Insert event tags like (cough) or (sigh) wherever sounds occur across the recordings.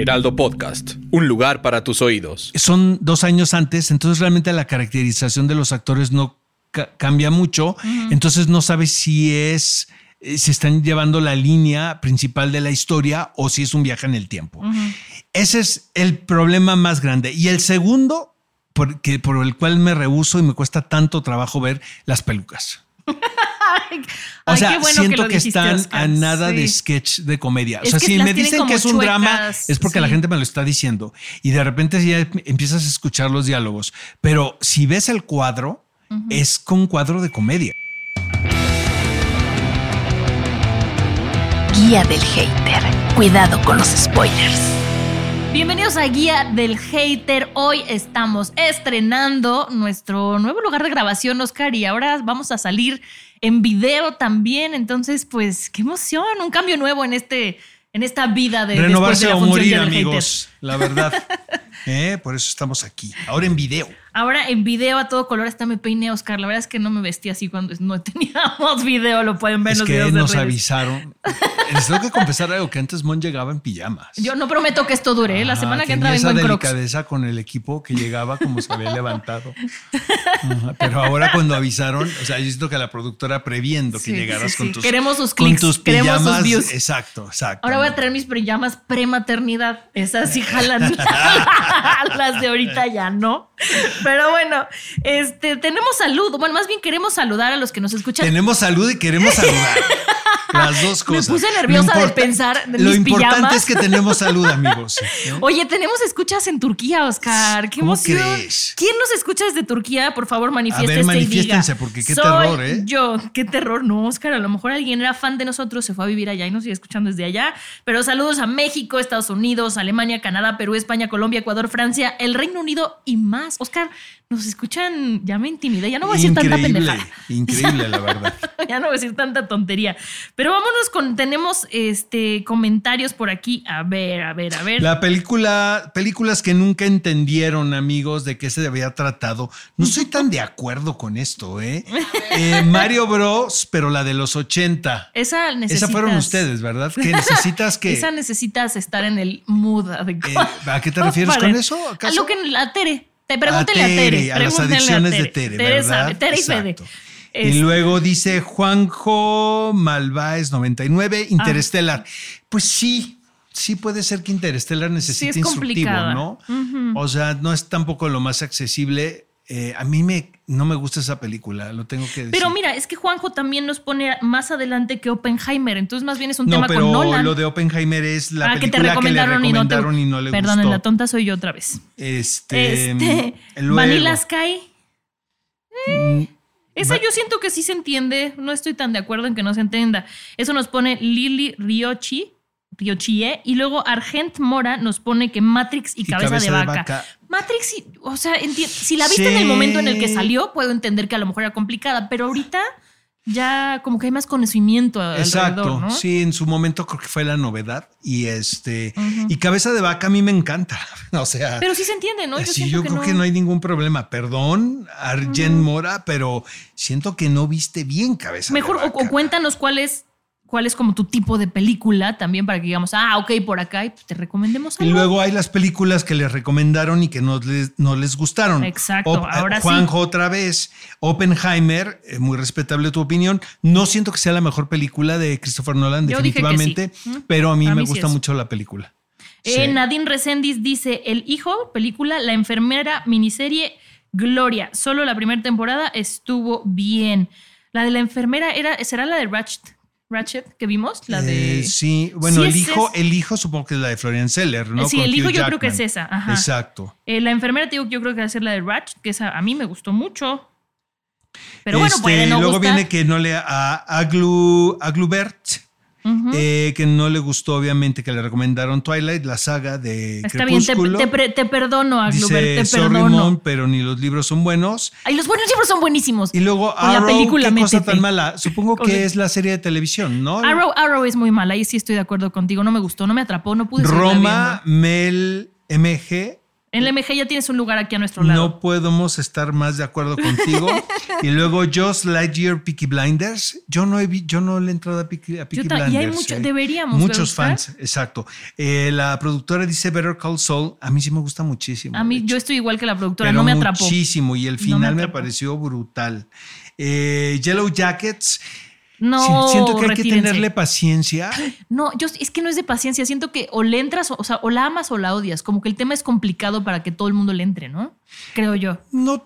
Heraldo Podcast, un lugar para tus oídos. Son dos años antes, entonces realmente la caracterización de los actores no ca- cambia mucho, entonces no sabes si es eh, si están llevando la línea principal de la historia o si es un viaje en el tiempo. Ese es el problema más grande. Y el segundo, por, que- por el cual me rehuso y me cuesta tanto trabajo ver las pelucas. (laughs) O sea, qué bueno siento lo que, dijiste, están Oscar. a nada de sketch de comedia. O sea, si me dicen que es un drama, es porque la gente me lo está diciendo. Y de repente ya empiezas a escuchar los diálogos. Pero si ves el cuadro, es con cuadro de comedia. Guía del hater. Cuidado con los spoilers. Bienvenidos a Guía del Hater. Hoy estamos estrenando nuestro nuevo lugar de grabación, Oscar, y ahora vamos a salir en video también. Entonces, pues, qué emoción, un cambio nuevo en este, en esta vida de Renovarse de la o morir, amigos. La verdad. (laughs) Eh, Por eso estamos aquí. Ahora en video. Ahora en video a todo color está me peiné, Oscar. La verdad es que no me vestí así cuando no (laughs) teníamos video, lo pueden ver Es los que videos de nos avisaron. Les tengo que confesar algo que antes Mon llegaba en pijamas. Yo no prometo que esto dure, ¿eh? la Ajá, semana que entra vengo esa en Crocs. delicadeza con el equipo que llegaba como se había levantado. Ajá, Pero ahora cuando avisaron, o sea, yo siento que la productora previendo Sí, que llegaras sí, con sí. tus Queremos sus con clics, tus queremos sus pijamas. views. Exacto, exacto. Ahora voy a traer mis pijamas prematernidad. Esas sí jalan. (laughs) (laughs) Las de ahorita ya no. Pero bueno, este, tenemos salud. Bueno, más bien queremos saludar a los que nos escuchan. Tenemos salud y queremos saludar. (laughs) Las dos (laughs) Me cosas. puse Lo nerviosa de pensar Lo mis importante pijamas. es que tenemos salud, amigos. ¿eh? (laughs) Oye, tenemos escuchas en Turquía, Oscar. ¡Qué ¿Cómo emoción! crees? ¿Quién nos escucha desde Turquía? Por favor, manifiéstese ver, y manifiéstense, diga. porque qué "Soy terror, ¿eh?" Yo, qué terror. No, Oscar, a lo mejor alguien era fan de nosotros, se fue a vivir allá y nos sigue escuchando desde allá. Pero saludos a México, Estados Unidos, Alemania, Canadá, Perú, España, Colombia, Ecuador, Francia, el Reino Unido y más. Oscar, nos escuchan, ya me intimidé, ya no voy a decir tanta pendejada. increíble, (laughs) la verdad. (laughs) ya no voy a decir tanta tontería. Pero vámonos con, tenemos este comentarios por aquí. A ver, a ver, a ver. La película, películas que nunca entendieron, amigos, de qué se había tratado. No soy tan de acuerdo con esto, ¿eh? (laughs) Eh, Mario Bros, pero la de los 80. Esa necesitas. Esa fueron ustedes, ¿verdad? Que necesitas que. Esa necesitas estar en el mood adecuado. Eh, ¿a qué te refieres Para- con eso, A acaso? lo que la Tere. Te pregúntele a Tere, Tere. a las adicciones Tere. de Tere, Tere ¿verdad? sabe, Tere y Fede. Y luego dice Juanjo Malváez 99, Interstellar. Pues sí, sí puede ser que Interstellar necesite es instructivo. ¿no? O sea, no es tampoco lo más accesible. Eh, a mí me, no me gusta esa película, lo tengo que decir. Pero mira, es que Juanjo también nos pone más adelante que Oppenheimer. Entonces, más bien es un no, tema pero con Nolan. lo de Oppenheimer es la ah, que te película recomendaron, que le recomendaron y y no te. le Perdón, gustó. la tonta soy yo otra vez. Este, Este. (laughs) luego- Vanilla Sky. Mm, Esa Va- yo siento que sí se entiende. No estoy tan de acuerdo en que no se entienda. Eso nos pone Lili Riochi. Riochie, y luego Argent Mora nos pone que Matrix y, Y cabeza, Cabeza de, de vaca. Matrix, sí, o sea, si la viste en el Sí. momento en el que salió, puedo entender que a lo mejor era complicada, pero ahorita ya como que hay más conocimiento Exacto, alrededor, ¿no? sí, en su momento creo que fue la novedad y este y cabeza de vaca a mí me encanta, (laughs) o sea, Pero sí se entiende, ¿no? sí, siento yo creo que no hay ningún problema. Perdón, Arjen Mora, pero siento que no viste bien cabeza Mejor, de o, vaca. o cuéntanos cuál es, cuál es como tu tipo de película también para que digamos, ah, ok, por acá, y pues te recomendemos Y algo. luego hay las películas que les recomendaron y que no les, no les gustaron. Exacto, Op- ahora sí. Juanjo otra vez. Oppenheimer, eh, muy respetable tu opinión. No siento que sea la mejor película de Christopher Nolan, Yo definitivamente, sí. Pero a mí A me sí gusta es. mucho la película. Eh. Nadine Resendiz dice: El hijo, película, la enfermera, miniserie, Gloria. Solo la primera temporada estuvo bien. La de la enfermera era, ¿será la de Ratchet? Ratchet que vimos? La de. Eh, sí, bueno, Sí, el hijo, es- el hijo supongo que es la de Florian Seller, ¿no? Sí, Con el hijo Hugh yo creo que es esa, ajá. Exacto. Eh, la enfermera, te digo que yo creo que va a ser la de Ratchet, que esa a mí me gustó mucho. Pero bueno, Este, puede no luego gustar. viene que no le a Aglu, Aglubert, eh, que no le gustó, obviamente, que le recomendaron Twilight, la saga de Está bien, te, perdono, Agluber, Dice, te "Sorry, perdono. Mom, pero ni los libros son buenos. Ay, los buenos libros son buenísimos. Y luego Con la Arrow, película, qué cosa tan mala. Supongo que es la serie de televisión, ¿no? Arrow, Arrow es muy mala, ahí sí estoy de acuerdo contigo. No me gustó, no me atrapó, no pude Roma, Mel, MG. En la MG ya tienes un lugar aquí a nuestro lado. No podemos estar más de acuerdo contigo. (laughs) y luego Just Lightyear, Peaky Blinders. Yo no he vi- yo no le he entrado a Peaky, a Blinders. y hay mucho- ¿eh? deberíamos, Muchos fans, exacto. Eh, la productora dice Better Call Saul. A mí sí me gusta muchísimo. A mí, yo estoy igual que la productora, Pero no me atrapó. Muchísimo. Y el No me final me, atrapó. pareció brutal. Eh, Yellow Jackets. No, siento que hay que tenerle paciencia. (gasps) No, yo es que no es de paciencia. Siento que o le entras, o, sea, o la amas o la odias. Como que el tema es complicado para que todo el mundo le entre, ¿no? Creo yo. No,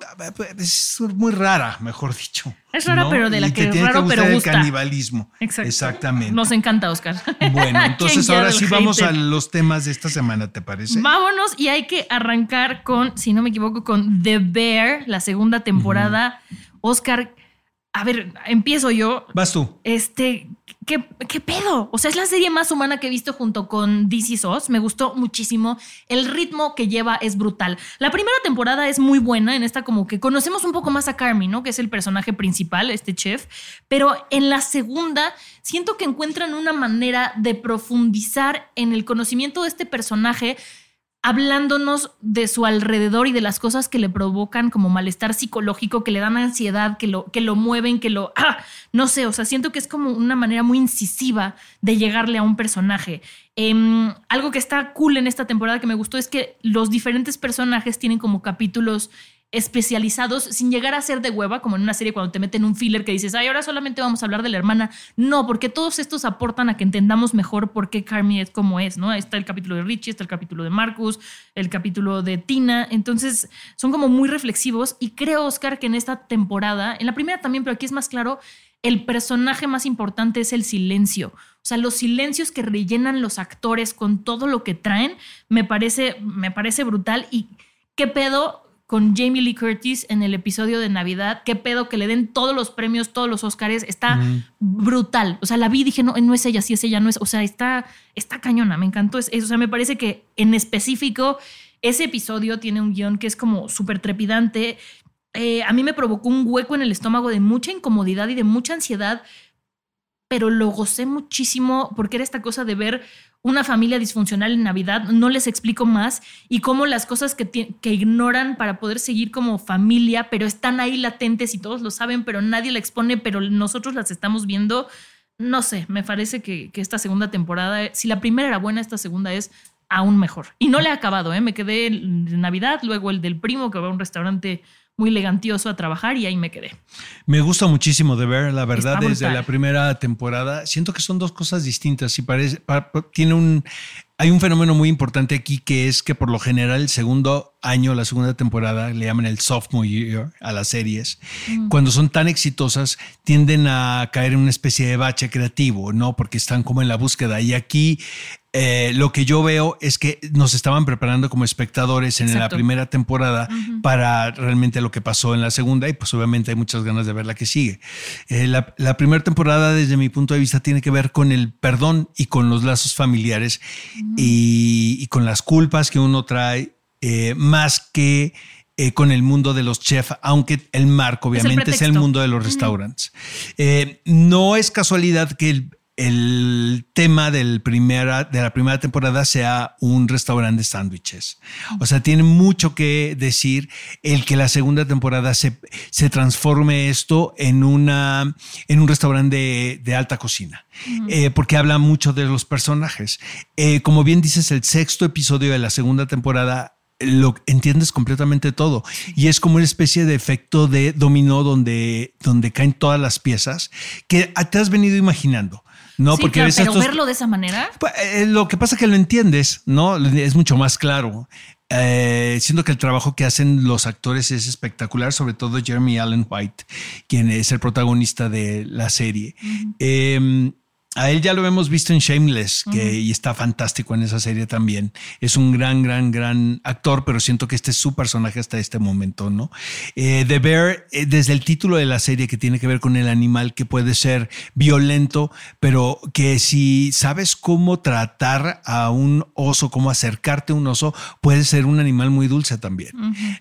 es muy rara, mejor dicho. Es rara, ¿no? pero de la Y que tiene raro, gustar pero el gusta. canibalismo. Exacto. Exactamente. Nos encanta, Oscar. Bueno, (laughs) entonces ¿Quién ahora sí el vamos a los temas de esta semana, ¿te parece? Vámonos y hay que arrancar con, si no me equivoco, con The Bear, la segunda temporada. Oscar, a ver, empiezo yo. Vas tú. Este, ¿qué, ¿qué pedo? O sea, es la serie más humana que he visto junto con DC SOS. Me gustó muchísimo. El ritmo que lleva es brutal. La primera temporada es muy buena. En esta, como que conocemos un poco más a Carmi, ¿no? Que es el personaje principal, este chef. Pero en la segunda, siento que encuentran una manera de profundizar en el conocimiento de este personaje hablándonos de su alrededor y de las cosas que le provocan como malestar psicológico, que le dan ansiedad, que lo, que lo mueven, que lo... (clears throat) ¡ah! No sé, o sea, siento que es como una manera muy incisiva de llegarle a un personaje. Em, algo que está cool en esta temporada que me gustó es que los diferentes personajes tienen como capítulos especializados sin llegar a ser de hueva, como en una serie cuando te meten un filler que dices, ay, ahora solamente vamos a hablar de la hermana. No, porque todos estos aportan a que entendamos mejor por qué Carmi es como es, ¿no? Está el capítulo de Richie, está el capítulo de Marcus, el capítulo de Tina. Entonces, son como muy reflexivos y creo, Oscar, que en esta temporada, en la primera también, pero aquí es más claro, el personaje más importante es el silencio. O sea, los silencios que rellenan los actores con todo lo que traen, me parece, me parece brutal. Y qué pedo con Jamie Lee Curtis en el episodio de Navidad, qué pedo que le den todos los premios, todos los Oscars, está brutal. O sea, la vi y dije, no, no es ella, sí es ella, no es, o sea, está, está cañona, me encantó. Es, es- o sea, me parece que en específico ese episodio tiene un guion que es como súper trepidante. Eh, a mí me provocó un hueco en el estómago de mucha incomodidad y de mucha ansiedad, pero lo gocé muchísimo porque era esta cosa de ver una familia disfuncional en Navidad, no les explico más, y cómo las cosas que, que ignoran para poder seguir como familia, pero están ahí latentes y todos lo saben, pero nadie la expone, pero nosotros las estamos viendo. No sé, me parece que, que esta segunda temporada, si la primera era buena, esta segunda es aún mejor. Y no le he acabado, ¿eh? me quedé en Navidad, luego el del primo que va a un restaurante muy elegantioso a trabajar y ahí me quedé. Me gusta muchísimo de ver, la verdad, Está desde brutal. la primera temporada. Siento que son dos cosas distintas y parece, pa- pa- tiene un, hay un fenómeno muy importante aquí que es que por lo general el segundo año, la segunda temporada, le llaman el sophomore year a las series. Cuando son tan exitosas, tienden a caer en una especie de bache creativo, ¿no? Porque están como en la búsqueda. Y aquí eh, lo que yo veo es que nos estaban preparando como espectadores en la Exacto. primera temporada para realmente lo que pasó en la segunda y pues obviamente hay muchas ganas de ver la que sigue. Eh, la la primera temporada desde mi punto de vista tiene que ver con el perdón y con los lazos familiares y, y con las culpas que uno trae eh, más que eh, con el mundo de los chefs, aunque el marco Es el obviamente es el, mundo de los restaurantes. Eh, no es casualidad que el, el tema del primera, de la primera temporada sea un restaurante de sándwiches. O sea, tiene mucho que decir el que la segunda temporada se, se transforme esto en, una, en un restaurante de, de alta cocina, Eh, porque habla mucho de los personajes. Eh, como bien dices, el sexto episodio de la segunda temporada lo entiendes completamente todo y es como una especie de efecto de dominó donde, donde caen todas las piezas que te has venido imaginando. No, Sí, porque claro, pero estos- verlo de esa manera, pues, eh, lo que pasa es que lo entiendes, ¿no? Es mucho más claro. Eh, siento que el trabajo que hacen los actores es espectacular, sobre todo Jeremy Allen White, quien es el protagonista de la serie. Eh, A él ya lo hemos visto en Shameless, que y está fantástico en esa serie también. Es un gran, gran, gran actor, pero siento que este es su personaje hasta este momento, ¿no? Eh, The Bear, eh, desde el título de la serie que tiene que ver con el animal que puede ser violento, pero que si sabes cómo tratar a un oso, cómo acercarte a un oso, puede ser un animal muy dulce también.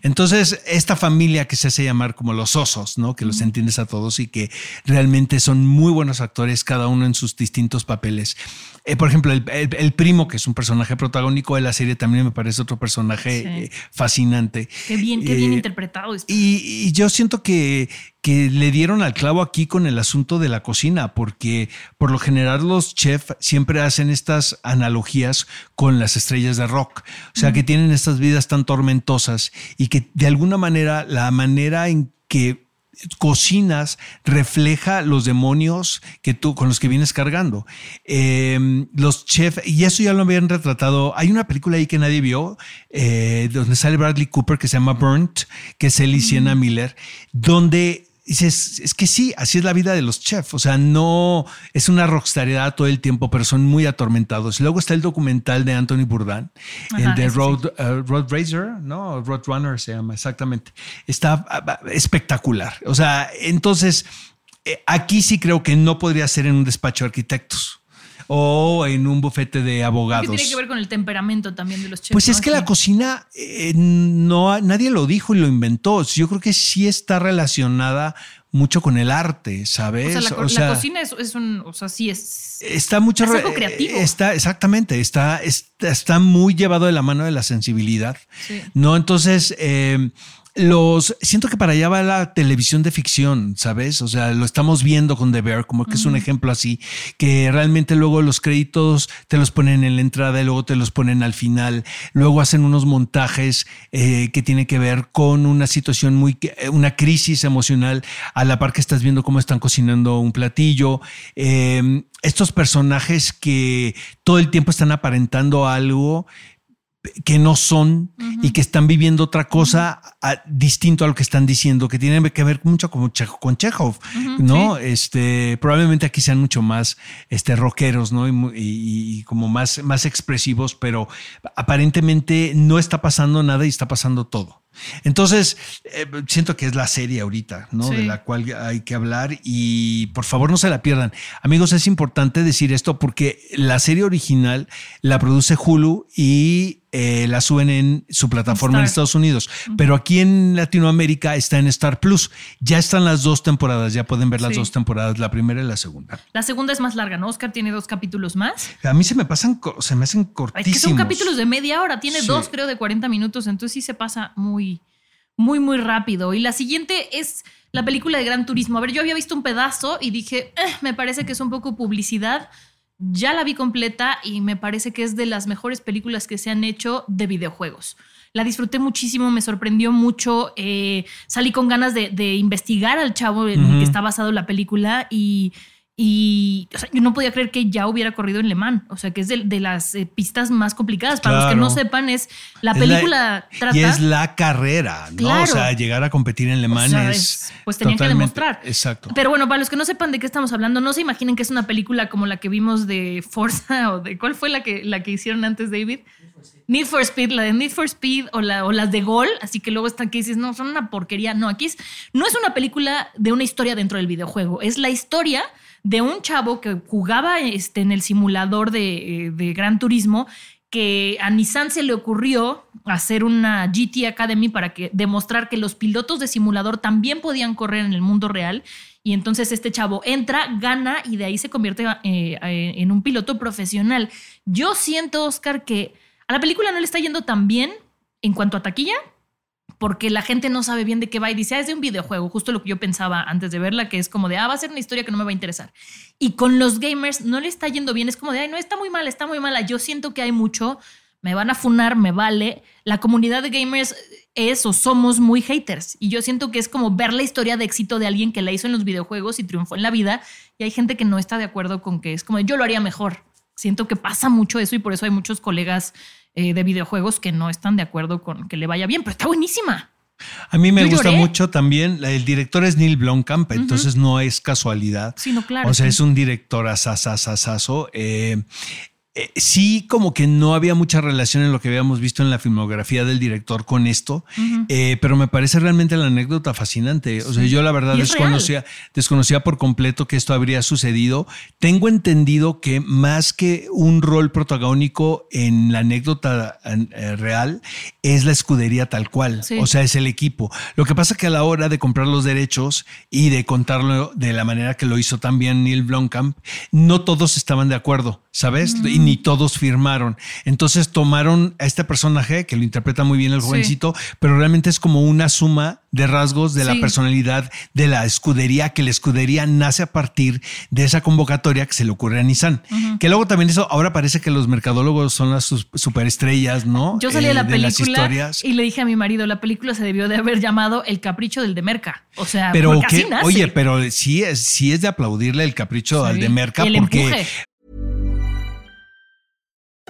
Entonces, esta familia que se hace llamar como los osos, ¿no? Que los entiendes a todos y que realmente son muy buenos actores, cada uno en sus distintos papeles. Eh, por ejemplo, el, el- el primo, que es un personaje protagónico de la serie, también me parece otro personaje Sí. eh, fascinante. Qué bien, qué bien Eh, interpretado está. y, y yo siento que, que le dieron al clavo aquí con el asunto de la cocina, porque por lo general los chefs siempre hacen estas analogías con las estrellas de rock. O sea, que tienen estas vidas tan tormentosas y que de alguna manera la manera en que cocinas refleja los demonios que tú con los que vienes cargando. Eh, los chefs, y eso ya lo habían retratado. Hay una película ahí que nadie vio, eh, donde sale Bradley Cooper, que se llama Burnt, que es él y Sienna Miller, donde dices, es que sí, así es la vida de los chefs. O sea, no es una rockstaridad todo el tiempo, pero son muy atormentados. Luego está el documental de Anthony Bourdain, el de ese sí. Road, eh, Road Racer, ¿no? Road Runner se llama, exactamente. Está ah, ah, espectacular. O sea, entonces, eh, aquí sí creo que no podría ser en un despacho de arquitectos o en un bufete de ¿Qué abogados. tiene que ver con el temperamento también de los chefs? Pues es no? que la cocina eh, no nadie lo dijo y lo inventó. Yo creo que sí está relacionada mucho con el arte, O ¿sabes? sea, la, O la sea, cocina es, es un. O sea, sí es. está mucho es algo creativo. Está exactamente, está, está está muy llevado de la mano de la sensibilidad. Sí. No, entonces eh, los siento que para allá va la televisión de ficción, ¿sabes? O sea, lo estamos viendo con The Bear, como que es un ejemplo así, que realmente luego los créditos te los ponen en la entrada y luego te los ponen al final. Luego hacen unos montajes eh, que tienen que ver con una situación muy, eh, una crisis emocional a la par que estás viendo cómo están cocinando un platillo. Eh, estos personajes que todo el tiempo están aparentando algo que no son y que están viviendo otra cosa a- distinto a lo que están diciendo, que tiene que ver mucho con, con Chekhov, ¿no? Este, probablemente aquí sean mucho más este, rockeros, ¿no? Y, mu- y- y como más, más expresivos, pero aparentemente no está pasando nada y está pasando todo. Entonces, eh, siento que es la serie ahorita, ¿no? Sí. De la cual hay que hablar y por favor no se la pierdan. Amigos, es importante decir esto porque la serie original la produce Hulu y eh, la suben en su plataforma en. Estados Unidos, pero aquí en Latinoamérica está en Star Plus. Ya están las dos temporadas, ya pueden ver las Sí. dos temporadas, la primera y la segunda. La segunda es más larga, ¿no? Oscar tiene dos capítulos más. A mí se me pasan, se me hacen Es cortísimos. que son capítulos de media hora, tiene Sí. dos, creo, de 40 minutos, entonces sí se pasa muy, muy, muy rápido. Y la siguiente es la película de Gran Turismo. A ver, yo había visto un pedazo y dije, "Eh, me parece que es un poco publicidad. Ya la vi completa y me parece que es de las mejores películas que se han hecho de videojuegos. La disfruté muchísimo, me sorprendió mucho. eh, salí con ganas de, de investigar al chavo en el que está basado la película y, y o sea, yo no podía creer que ya hubiera corrido en Le Mans. O sea, que es de, de las eh, pistas más complicadas. Para los que no sepan, es la Es película trata. Y es la carrera, ¿no? Claro. O sea, llegar a competir en Le O Mans sea, es. es- pues tenían que demostrar. Exacto. Pero bueno, para los que no sepan de qué estamos hablando, no se imaginen que es una película como la que vimos de Forza (laughs) o de cuál fue la que, la que hicieron antes, David. Need for Speed, la de Need for Speed o, la, o las de Gol, así que luego están que dices, no, son una porquería. No, aquí es, no es una película de una historia dentro del videojuego, es la historia de un chavo que jugaba este, en el simulador de, eh, de Gran Turismo que a Nissan se le ocurrió hacer una GT Academy para que demostrar que los pilotos de simulador también podían correr en el mundo real. Y entonces este chavo entra, gana y de ahí se convierte eh, eh, en un piloto profesional. Yo siento, Oscar, que a la película no le está yendo tan bien en cuanto a taquilla, porque la gente no sabe bien de qué va y dice, ah, es de un videojuego, justo lo que yo pensaba antes de verla, que es como de, ah, va a ser una historia que no me va a interesar. Y con los gamers no le está yendo bien, es como de, ay, no, está muy mala, está muy mala. Yo siento que hay mucho, me van a funar, me vale. La comunidad de gamers es o somos muy haters. Y yo siento que es como ver la historia de éxito de alguien que la hizo en los videojuegos y triunfó en la vida. Y hay gente que no está de acuerdo con que es como, yo lo haría mejor. Siento que pasa mucho eso y por eso hay muchos colegas eh, de videojuegos que no están de acuerdo con que le vaya bien, pero está buenísima. A mí me Yo gusta lloré. mucho también. El director es Neil Blomkamp, entonces no es casualidad. Sí, no, claro, O sea, sí. es un director asasasasazo. Eh, eh, sí, como que no había mucha relación en lo que habíamos visto en la filmografía del director con esto, eh, pero me parece realmente la anécdota fascinante. O sea, yo la verdad desconocía, desconocía por completo que esto habría sucedido. Tengo entendido que más que un rol protagónico en la anécdota eh, real, es la escudería tal cual. Sí. O sea, es el equipo. Lo que pasa que a la hora de comprar los derechos y de contarlo de la manera que lo hizo también Neil Blomkamp, no todos estaban de acuerdo, ¿sabes? Y ni todos firmaron. Entonces tomaron a este personaje, que lo interpreta muy bien el Sí. jovencito, pero realmente es como una suma de rasgos de la personalidad de la escudería, que la escudería nace a partir de esa convocatoria que se le ocurre a Nissan. Que luego también eso, ahora parece que los mercadólogos son las superestrellas, ¿no? Yo salí de Eh, la las película historias. y le dije a mi marido, la película se debió de haber llamado El capricho del de Merca. O sea, Pero que, oye, pero sí es, sí es de aplaudirle el capricho Sí. al de Merca, el porque empuje.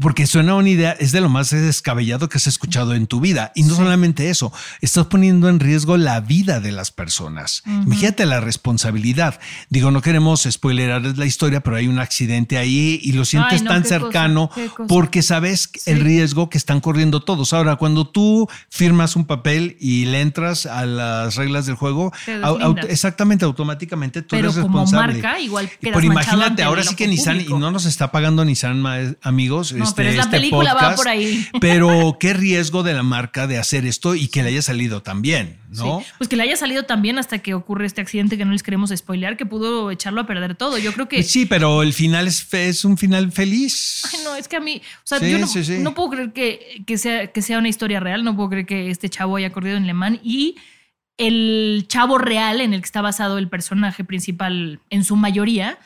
porque suena una idea, es de lo más descabellado que has escuchado en tu vida. Y no solamente eso, estás poniendo en riesgo la vida de las personas. Imagínate la responsabilidad. Digo, no queremos spoilerarles la historia, pero hay un accidente ahí y lo sientes Ay, no, tan cosa, cercano cosa. porque sabes el riesgo que están corriendo todos. Ahora, cuando tú firmas un papel y le entras a las reglas del juego, exactamente, automáticamente tú Pero eres como responsable. marca, igual Pero imagínate, ahora sí que Nissan, y no nos está pagando Nissan, amigos. No, este, pero es la este película, va por ahí. (laughs) Pero qué riesgo de la marca de hacer esto y que le haya salido también, ¿no? Sí, Pues que le haya salido también hasta que ocurre este accidente que no les queremos spoilear, que pudo echarlo a perder todo. Yo creo que. Sí, pero el final es, un final feliz. Ay, no, es que a mí, o sea, Sí, yo no, sí, sí. no puedo creer que, que sea, que sea una historia real, no puedo creer que este chavo haya corrido en Le Mans y el chavo real en el que está basado el personaje principal en su mayoría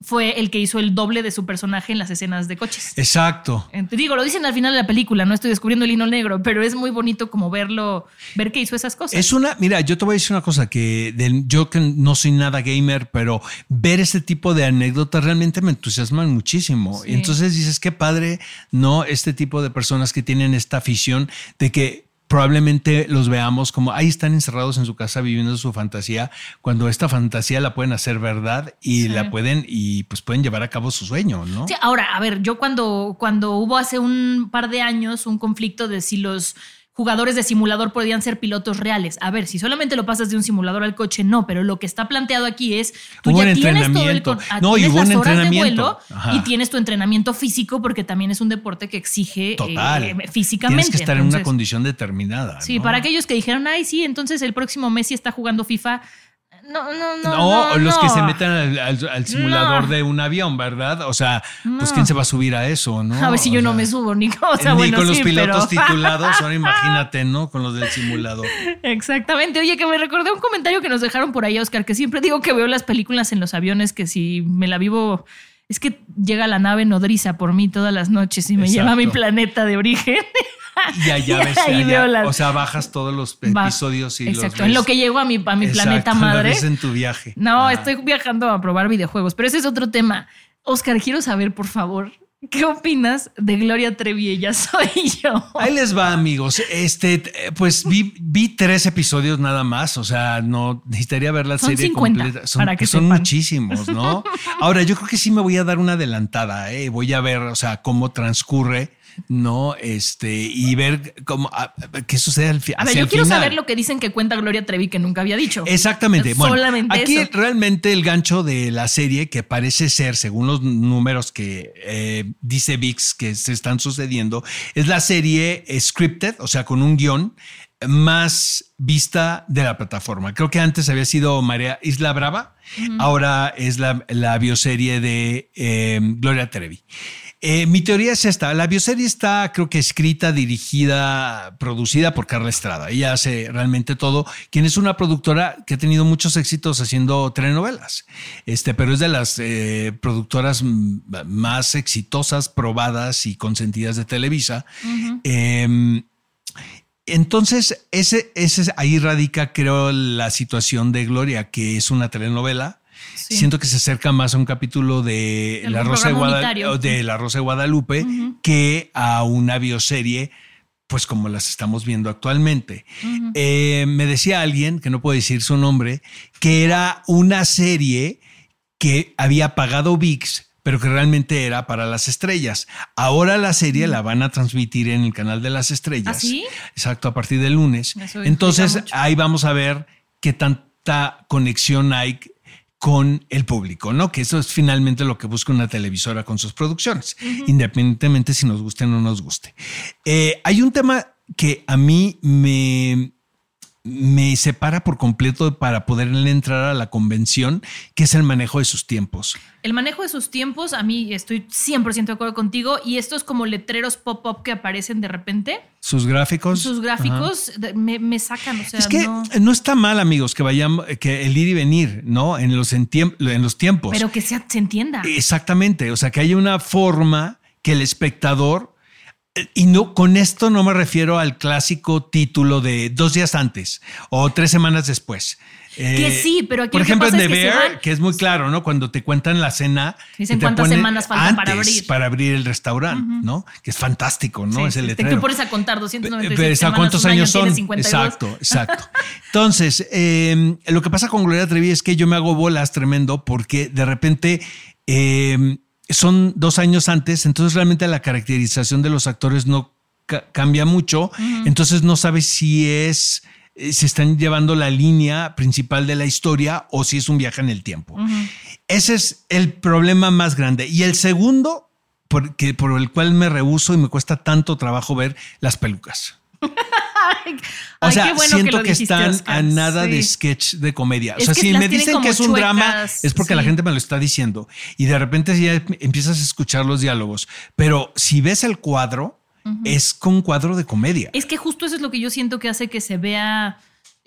fue el que hizo el doble de su personaje en las escenas de coches. Exacto. Digo, lo dicen al final de la película, no estoy descubriendo el hino negro, pero es muy bonito como verlo, ver que hizo esas cosas. Es una, mira, yo te voy a decir una cosa que yo que no soy nada gamer, pero ver este tipo de anécdotas realmente me entusiasman muchísimo. Sí. Y entonces dices, qué padre, ¿no? Este tipo de personas que tienen esta afición de que probablemente los veamos como ahí están encerrados en su casa viviendo su fantasía, cuando esta fantasía la pueden hacer verdad y Sí. la pueden y pues pueden llevar a cabo su sueño, ¿no? Sí, ahora, a ver, yo cuando, cuando hubo hace un par de años un conflicto de si los jugadores de simulador podían ser pilotos reales. A ver, si solamente lo pasas de un simulador al coche, no, pero lo que está planteado aquí es tú Hubo ya tienes todo el ah, No, y tienes un las horas de vuelo Ajá. y tienes tu entrenamiento físico porque también es un deporte que exige eh, Total. eh, físicamente. Tienes que estar en una condición determinada. Sí, ¿no? para aquellos que dijeron, ay, sí, entonces el próximo Messi está jugando FIFA. No, no, no. No, no, los que se meten al, al- al simulador No. de un avión, ¿verdad? O sea, pues quién se va a subir a eso, ¿no? A ver si O yo no me subo, ni, o sea, ni bueno, con los sí, pilotos pero- titulados, ahora (laughs) imagínate, ¿no? Con los del simulador. Exactamente. Oye, que me recordé un comentario que nos dejaron por ahí, Oscar, que siempre digo que veo las películas en los aviones, que si me la vivo. Es que llega la nave nodriza por mí todas las noches y me lleva a mi planeta de origen. (laughs) Y allá ves, allá, las- o sea, bajas todos los episodios y Exacto. los En lo que llego a mi, a mi Exacto, planeta lo madre. ves en tu viaje. No, Ah. estoy viajando a probar videojuegos, pero ese es otro tema. Oscar, quiero saber, por favor, ¿qué opinas de Gloria Trevi? Ella (laughs) soy yo. Ahí les va, amigos. Este, pues vi, vi tres episodios nada más. O sea, no necesitaría ver la Son serie 50, completa. Son, para que son sepan. muchísimos, ¿no? (laughs) Ahora, yo creo que sí me voy a dar una adelantada. ¿eh? Voy a ver, o sea, cómo transcurre ¿no? Este, y ver cómo, a- a- qué sucede al fi- A ver, yo quiero final. saber lo que dicen que cuenta Gloria Trevi que nunca había dicho. Exactamente. Bueno, Solamente aquí eso. realmente el gancho de la serie, que parece ser, según los números que eh, dice VIX que se están sucediendo, es la serie scripted, o sea, con un guion más vista de la plataforma. Creo que antes había sido María Isla Brava, ahora es la, la bioserie de eh, Gloria Trevi. Eh, mi teoría es esta. La bioserie está, creo que escrita, dirigida, producida por Carla Estrada. Ella hace realmente todo. Quien es una productora que ha tenido muchos éxitos haciendo telenovelas. Este, pero es de las eh, productoras más exitosas, probadas y consentidas de Televisa. Em, entonces, ese, ese ahí radica, creo, la situación de Gloria, que es una telenovela. Sí. Siento que se acerca más a un capítulo de La Rosa de, programa Guada- unitario. de La Rosa de Guadalupe que a una bioserie, pues como las estamos viendo actualmente. Eh, me decía alguien, que no puedo decir su nombre, que era una serie que había pagado VIX, pero que realmente era para las estrellas. Ahora la serie la van a transmitir en el canal de las estrellas. ¿Ah, sí? Exacto, a partir del lunes. Entonces ahí vamos a ver qué tanta conexión hay con el público, ¿no? Que eso es finalmente lo que busca una televisora con sus producciones, independientemente si nos guste o no nos guste. Eh, hay un tema que a mí me, me separa por completo para poderle entrar a la convención, que es el manejo de sus tiempos. El manejo de sus tiempos, a mí estoy 100% de acuerdo contigo. Y estos como letreros pop-up que aparecen de repente, Sus gráficos. sus gráficos me, me sacan. O sea, Es que no. no. está mal, amigos, que vayamos, que el ir y venir, ¿no? En los, en los tiempos. Pero que se, se entienda. Exactamente, o sea, que haya una forma que el espectador, y no con esto no me refiero al clásico título de dos días antes o tres semanas después. Eh, Que sí, pero aquí por lo que ejemplo en es The que Bear, van- que es muy claro, ¿no? Cuando te cuentan la cena, Dicen cuántas semanas faltan para abrir. para abrir el restaurante, ¿no? Que es fantástico, ¿no? Sí, Ese sí, letrero. Te pones a contar 296 Pero, ¿a semanas, cuántos un año años son? tienes 52. Exacto, exacto. Entonces, eh, lo que pasa con Gloria Trevi es que yo me hago bolas tremendo porque de repente eh, son dos años antes, entonces realmente la caracterización de los actores no ca- cambia mucho, entonces no sabes si es eh, si están llevando la línea principal de la historia o si es un viaje en el tiempo. Ese es el problema más grande. Y el segundo, por, que- por el cual me rehuso y me cuesta tanto trabajo ver las pelucas. (laughs) O ay, sea, qué bueno siento lo que, dijiste, están Oscar. a nada de Sí. sketch de comedia. O Es sea, que si me dicen que es un drama, chuecas, es porque la sí. gente me lo está diciendo. Y de repente ya empiezas a escuchar los diálogos. Pero si ves el cuadro, es con cuadro de comedia. Es que justo eso es lo que yo siento que hace que se vea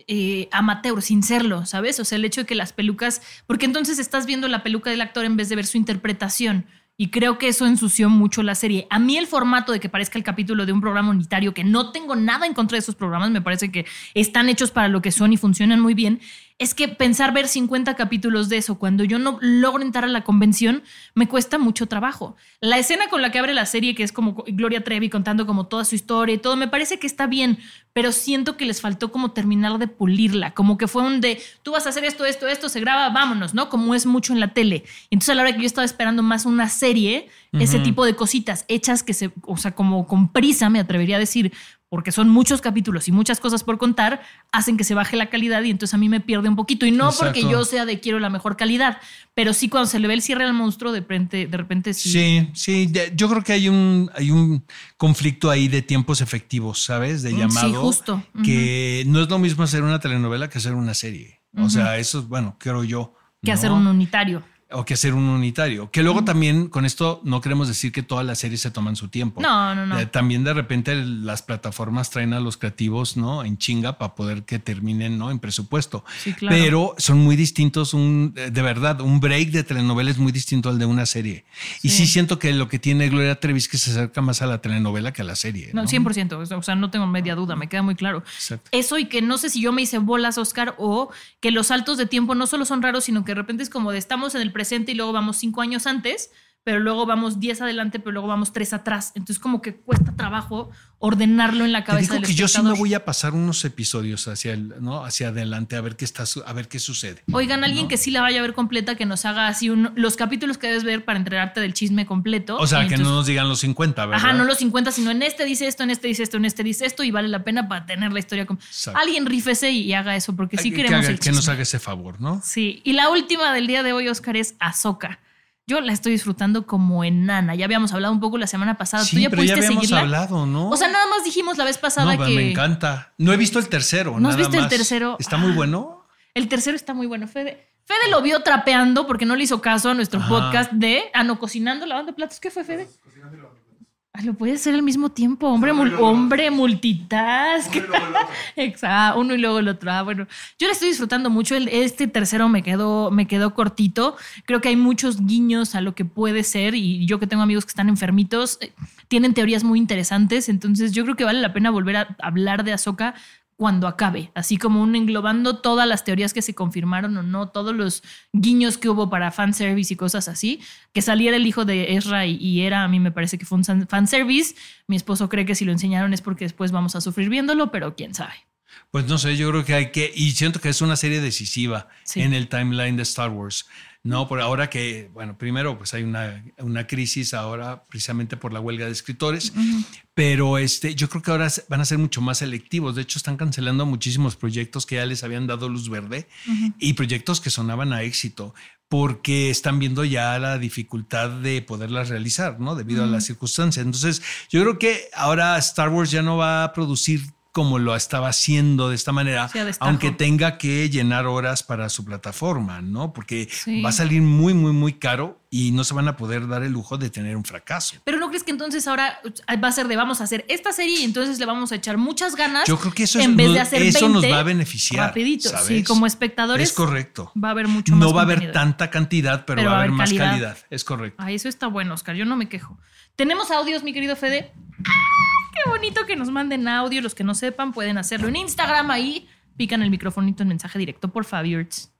eh, amateur, sin serlo, ¿sabes? O sea, el hecho de que las pelucas, porque entonces estás viendo la peluca del actor en vez de ver su interpretación. Y creo que eso ensució mucho la serie. A mí el formato de que parezca el capítulo de un programa unitario, que no tengo nada en contra de esos programas, me parece que están hechos para lo que son y funcionan muy bien, es que pensar ver 50 capítulos de eso cuando yo no logro entrar a la convención me cuesta mucho trabajo. La escena con la que abre la serie, que es como Gloria Trevi contando como toda su historia y todo, me parece que está bien, pero siento que les faltó como terminar de pulirla, como que fue un de, tú vas a hacer esto, esto, esto, se graba, vámonos, ¿no? Como es mucho en la tele. Entonces a la hora que yo estaba esperando más una serie, ese tipo de cositas hechas que se, o sea, como con prisa, me atrevería a decir, porque son muchos capítulos y muchas cosas por contar, hacen que se baje la calidad y entonces a mí me pierde un poquito. Y no porque yo sea de quiero la mejor calidad, pero sí cuando se le ve el cierre al monstruo, de repente, de repente sí. Sí, sí, yo creo que hay un, hay un conflicto ahí de tiempos efectivos, ¿sabes? De Mm, sí, llamado. justo. Ujú. Que no es lo mismo hacer una telenovela que hacer una serie. O sea, eso, bueno, creo yo. Que ¿no? hacer un unitario. O que hacer un unitario. Que luego también con esto no queremos decir que todas las series se toman su tiempo. No, no, no. Eh, también de repente las plataformas traen a los creativos, ¿no? En chinga para poder que terminen, ¿no? En presupuesto. Sí, claro. Pero son muy distintos, un, eh, de verdad, un break de telenovela es muy distinto al de una serie. Y sí siento que lo que tiene Gloria Trevi es que se acerca más a la telenovela que a la serie. No, ¿no? 100%, o sea, no tengo media duda, me queda muy claro. Exacto. Eso y que no sé si yo me hice bolas, Oscar, o que los saltos de tiempo no solo son raros, sino que de repente es como de estamos en el presente y luego vamos cinco años antes, pero luego vamos 10 adelante, pero luego vamos 3 atrás. Entonces como que cuesta trabajo ordenarlo en la Te cabeza digo del que yo sí me voy a pasar unos episodios hacia el, ¿no? hacia adelante a ver qué está a ver qué sucede. Oigan, alguien que sí la vaya a ver completa, que nos haga así un- los capítulos que debes ver para enterarte del chisme completo. O sea, que entonces- no nos digan los 50, ¿verdad? Ajá, no los 50, sino en este dice esto, en este dice esto, en este dice esto y vale la pena para tener la historia. Como... Exacto. Alguien rífese y haga eso porque sí que, queremos haga- el que nos chisme. haga ese favor, ¿no? Sí, y la última del día de hoy, Oscar, es Ahsoka. Yo la estoy disfrutando como enana. Ya habíamos hablado un poco la semana pasada. Sí, ¿Tú ya pero ya pudiste habíamos seguirla? hablado, ¿no? O sea, nada más dijimos la vez pasada no, que me encanta. No he visto el tercero. ¿No has nada visto el tercero? Está muy Ah. bueno. el tercero está muy bueno. Fede, Fede lo vio trapeando porque no le hizo caso a nuestro Ajá. podcast de, ah, no, cocinando, lavando platos. ¿Qué fue, Fede? Ah, lo puede hacer al mismo tiempo, hombre, mul- hombre multitask. (laughs) Exacto, uno y luego el otro. Ah, bueno, yo le estoy disfrutando mucho. Este tercero me quedó, me quedó cortito. Creo que hay muchos guiños a lo que puede ser y yo que tengo amigos que están enfermitos, eh, tienen teorías muy interesantes. Entonces yo creo que vale la pena volver a hablar de Ahsoka cuando acabe, así como un englobando todas las teorías que se confirmaron o no, todos los guiños que hubo para fanservice y cosas así, que saliera el hijo de Ezra y, y era, a mí me parece que fue un fanservice, mi esposo cree que si lo enseñaron es porque después vamos a sufrir viéndolo, pero quién sabe. Pues no sé, yo creo que hay que, y siento que es una serie decisiva Sí. en el timeline de Star Wars. No, por ahora que, bueno, primero pues hay una, una crisis ahora precisamente por la huelga de escritores, pero este, yo creo que ahora van a ser mucho más selectivos. De hecho, están cancelando muchísimos proyectos que ya les habían dado luz verde y proyectos que sonaban a éxito porque están viendo ya la dificultad de poderlas realizar, ¿no? Debido a las circunstancias. Entonces, yo creo que ahora Star Wars ya no va a producir como lo estaba haciendo de esta manera, Sí, aunque tenga que llenar horas para su plataforma, ¿no? Porque Sí. va a salir muy, muy, muy caro y no se van a poder dar el lujo de tener un fracaso. Pero ¿no crees que entonces ahora va a ser de vamos a hacer esta serie y entonces le vamos a echar muchas ganas? Yo creo que eso, es- en vez no- de hacer eso nos 20 va a beneficiar. Rapidito, sí, como espectadores. Es correcto. Va a haber mucho más No va a haber tanta cantidad, pero, va a haber más calidad. Es correcto. Eso está bueno, Oscar. Yo no me quejo. Tenemos audios, mi querido Fede. Qué bonito que nos manden audio. Los que no sepan pueden hacerlo en Instagram ahí. Pican el microfonito en mensaje directo por Fabiurts.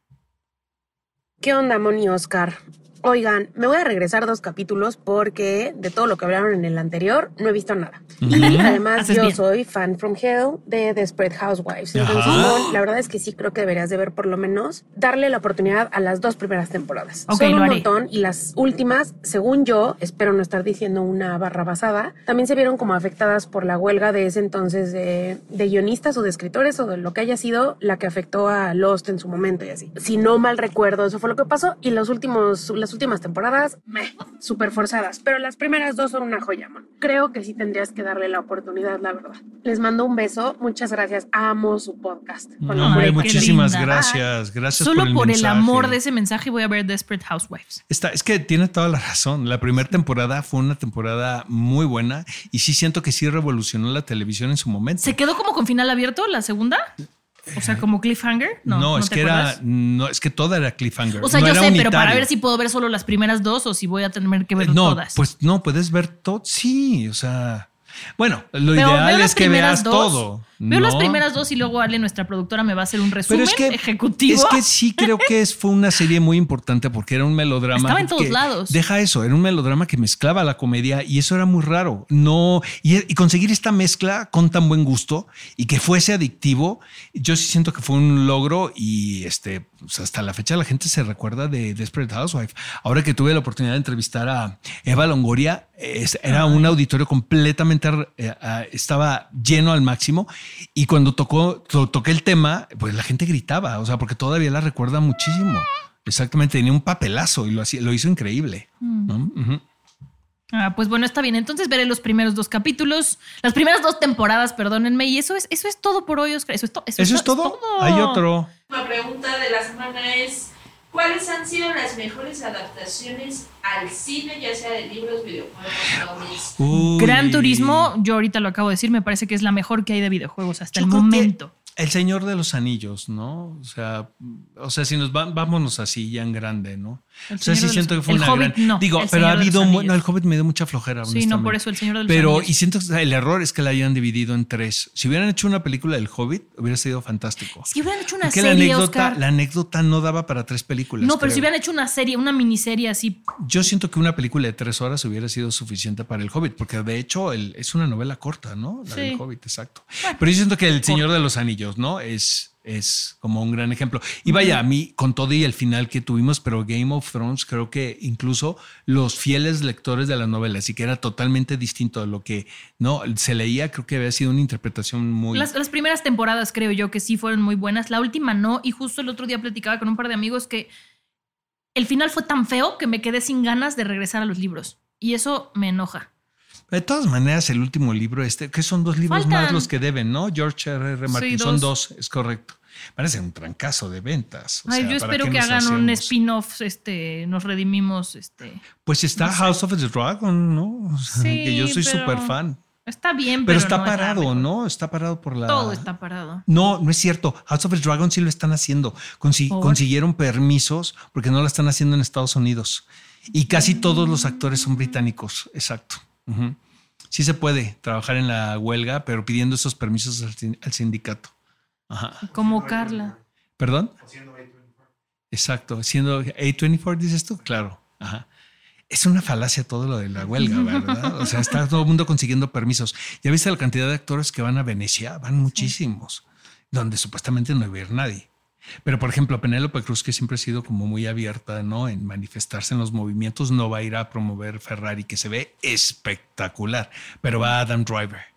¿Qué onda, Moni Oscar? Oigan, me voy a regresar dos capítulos porque de todo lo que hablaron en el anterior no he visto nada. Y además Haces yo bien. soy fan from Hell de Desperate Housewives. Entonces, la verdad es que sí creo que deberías de ver por lo menos darle la oportunidad a las dos primeras temporadas. Son un haré. montón y las últimas, según yo, espero no estar diciendo una barra basada, también se vieron como afectadas por la huelga de ese entonces de, de guionistas o de escritores o de lo que haya sido la que afectó a Lost en su momento y así. Si no mal recuerdo, eso fue lo que pasó y los últimos, las últimas temporadas, meh, súper forzadas, pero las primeras dos son una joya, man. Creo que sí tendrías que darle la oportunidad, la verdad. Les mando un beso, muchas gracias, amo su podcast. Con No, hombre, muchísimas linda. gracias. Gracias Solo por el por el, mensaje. amor de ese mensaje voy a ver Desperate Housewives. Está, es que tiene toda la razón. La primera temporada fue una temporada muy buena y sí siento que sí revolucionó la televisión en su momento. ¿Se quedó como con final abierto la segunda? O sea, como cliffhanger. No, No, ¿no es que acuerdas? era, no, es que toda era cliffhanger. O sea, no yo sé, pero para ver si puedo ver solo las primeras dos o si voy a tener que ver no, todas. pues no, puedes ver todo. Sí, o sea, bueno, lo Pero ideal es que veas dos. todo. Veo las primeras dos y luego Ale, nuestra productora, me va a hacer un resumen Pero es que ejecutivo. Es que sí (laughs) creo que es, fue una serie muy importante porque era un melodrama. Estaba en todos que- lados. Deja eso, era un melodrama que mezclaba la comedia y eso era muy raro. No, y, y conseguir esta mezcla con tan buen gusto y que fuese adictivo, yo sí siento que fue un logro y este, pues, hasta la fecha la gente se recuerda de Desperate Housewife. Ahora que tuve la oportunidad de entrevistar a Eva Longoria, era un auditorio completamente, eh, ah, estaba lleno al máximo y cuando tocó, to- toqué el tema, pues la gente gritaba, o sea, porque todavía la recuerda muchísimo. Exactamente, tenía un papelazo y lo, hacía- lo hizo increíble. ¿no? Ujú. Ah, pues bueno, está bien. Entonces veré los primeros dos capítulos, las primeras dos temporadas, perdónenme. Y eso es, eso es todo por hoy, Oscar. Eso es, to- eso ¿Eso es to- todo? Hay otro. La pregunta de la semana es, ¿cuáles han sido las mejores adaptaciones al cine, ya sea de libros, videojuegos, cómics? Uy. Gran Turismo, yo ahorita lo acabo de decir, me parece que es la mejor que hay de videojuegos hasta Yo el momento. El Señor de los Anillos, ¿no? O sea, o sea, si nos va- vámonos así ya en grande, ¿no? El o sea, sí siento que fue el una Hobbit, gran. no, Digo, pero ha habido. No, el Hobbit me dio mucha flojera. Sí, no, por eso el Señor de los Pero, Anillos. y siento que el error es que la hayan dividido en tres. Si hubieran hecho una película del Hobbit, hubiera sido fantástico. Si hubieran hecho una Porque la serie, anécdota, Oscar. la anécdota no daba para tres películas. no, pero creo. si hubieran hecho una serie, una miniserie así. Yo siento que una película de tres horas hubiera sido suficiente para el Hobbit, porque de hecho el- es una novela corta, ¿no? La Sí. del Hobbit, exacto. Pero yo siento que El Señor de los Anillos, ¿no? Es, es como un gran ejemplo. Y vaya, a mí, con todo y el final que tuvimos, pero Game of Thrones, creo que incluso los fieles lectores de la novela, así que era totalmente distinto a lo que no se leía, creo que había sido una interpretación muy. Las, las primeras temporadas creo yo que sí fueron muy buenas. La última no. Y justo el otro día platicaba con un par de amigos que el final fue tan feo que me quedé sin ganas de regresar a los libros. Y eso me enoja. De todas maneras, el último libro, este, que son dos libros Faltan. más los que deben, ¿no? George R. R. Martin, Sí, son dos. es correcto. Parece un trancazo de ventas. o Ay, sea, yo ¿para espero que hagan un spin-off, este, nos redimimos, este. Pues está no sé. House of the Dragon, ¿no? O (laughs) sea, Sí, que yo soy súper fan. Está bien, Pero, pero, está no parado. ¿no? Está parado por la. Todo está parado. No, no es cierto. House of the Dragon sí lo están haciendo. Consi- ¿Por? consiguieron permisos porque no lo están haciendo en Estados Unidos. Y casi todos los actores son británicos. Exacto. Sí se puede trabajar en la huelga, pero pidiendo esos permisos al sindicato. Ajá. Como Carla. ¿Perdón? Exacto. Siendo A24, dices tú, claro. Ajá. Es una falacia todo lo de la huelga, ¿verdad? O sea, está todo el mundo consiguiendo permisos. ¿Ya viste la cantidad de actores que van a Venecia? Van muchísimos, donde supuestamente no iba a ir nadie. Pero, por ejemplo, Penélope Cruz, que siempre ha sido como muy abierta, ¿no? En manifestarse en los movimientos, no va a ir a promover Ferrari, que se ve espectacular, pero va Adam Driver.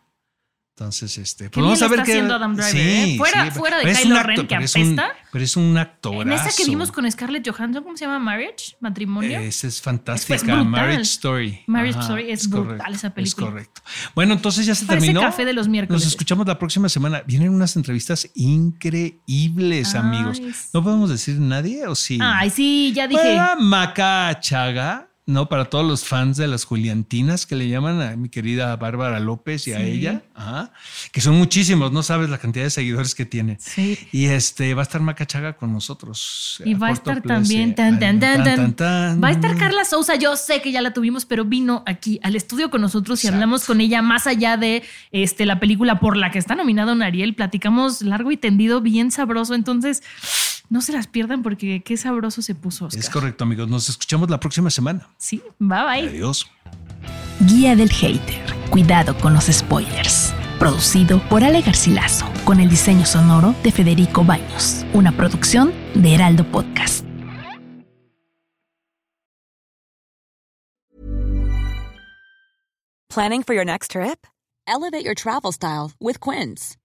Entonces, este, Qué bien lo está haciendo Adam Driver, ¿eh? Fuera- fuera de Kylo Ren, que pero es un- apesta. pero es un actorazo. En esa que vimos con Scarlett Johansson, ¿cómo se llama? Marriage, matrimonio. Esa es Es fantástica. Marriage Story. Marriage Story es brutal correcto, esa película. Es correcto. Bueno, entonces ya se Parece terminó. café de los miércoles. Nos escuchamos la próxima semana. Vienen unas entrevistas increíbles, Ay, amigos. sí. ¿No podemos decir nadie o sí? Ay, sí, ya dije. Para Maca Chaga, ¿no? Para todos los fans de las Juliantinas que le llaman a mi querida Bárbara López y a Sí. ella, ajá, que son muchísimos, no sabes la cantidad de seguidores que tiene. Sí. Y este va a estar Maca Chaga con nosotros. Y va a estar también. Tan, tan, tan, Tan, tan. tan, tan. Va a estar Carla Sousa. Yo sé que ya la tuvimos, pero vino aquí al estudio con nosotros y Exacto. hablamos con ella más allá de este, la película por la que está nominada un Ariel. Platicamos largo y tendido, bien sabroso. Entonces, no se las pierdan porque qué sabroso se puso. Oscar. Es correcto, amigos. Nos escuchamos la próxima semana. Sí, bye bye. Adiós. Guía del Hater. Cuidado con los spoilers. Producido por Ale Garcilaso, con el diseño sonoro de Federico Baños. Una producción de Heraldo Podcast. Planning for your next trip? Elevate your travel style with Quince.